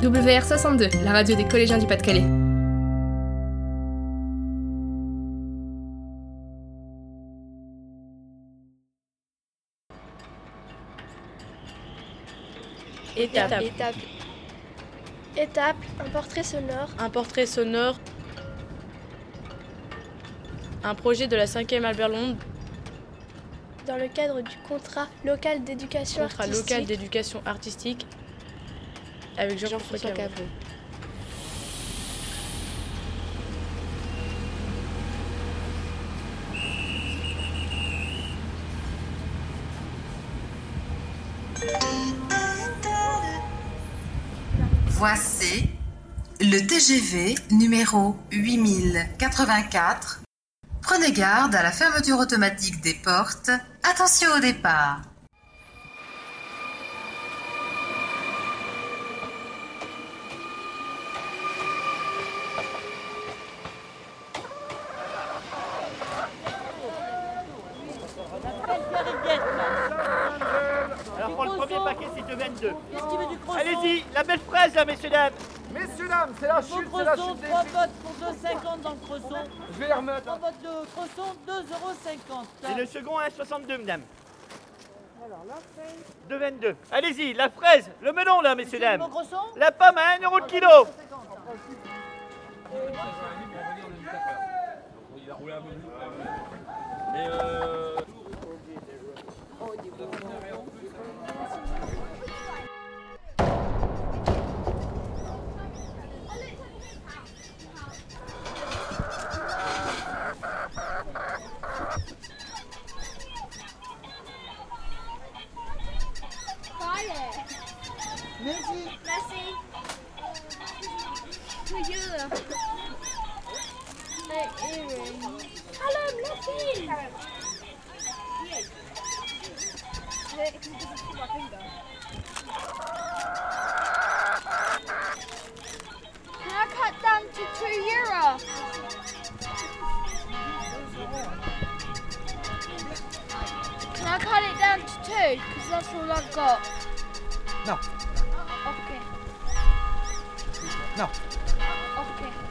WR62, la radio des collégiens du Pas-de-Calais. Étape. Étape. Étape, un portrait sonore. Un portrait sonore. Un projet de la 5e Albert Londres, Dans le cadre du contrat local d'éducation contrat artistique. local d'éducation artistique avec Jean-François Caveau. Voici le TGV numéro 8084. Prenez garde à la fermeture automatique des portes. Attention au départ. Pour le premier paquet, c'est de 22. Qu'est-ce qu'il veut du croissant Allez-y, la belle fraise là, messieurs dames. Messieurs, dames, c'est la chute, c'est la chute des 3 prix. bottes pour 2,50 dans le croissant. Je vais les remettre. 3 bottes de croissant, 2,50 Et le second à 62, madame. De 22. Allez-y, la fraise, le melon là, messieurs dames. La pomme à 1 euro le kilo. Merci. To you. My earring. Hello, merci. Can I cut down to two euro? Can I cut it down to two? Because that's all I've got. No. Okay. No. Okay.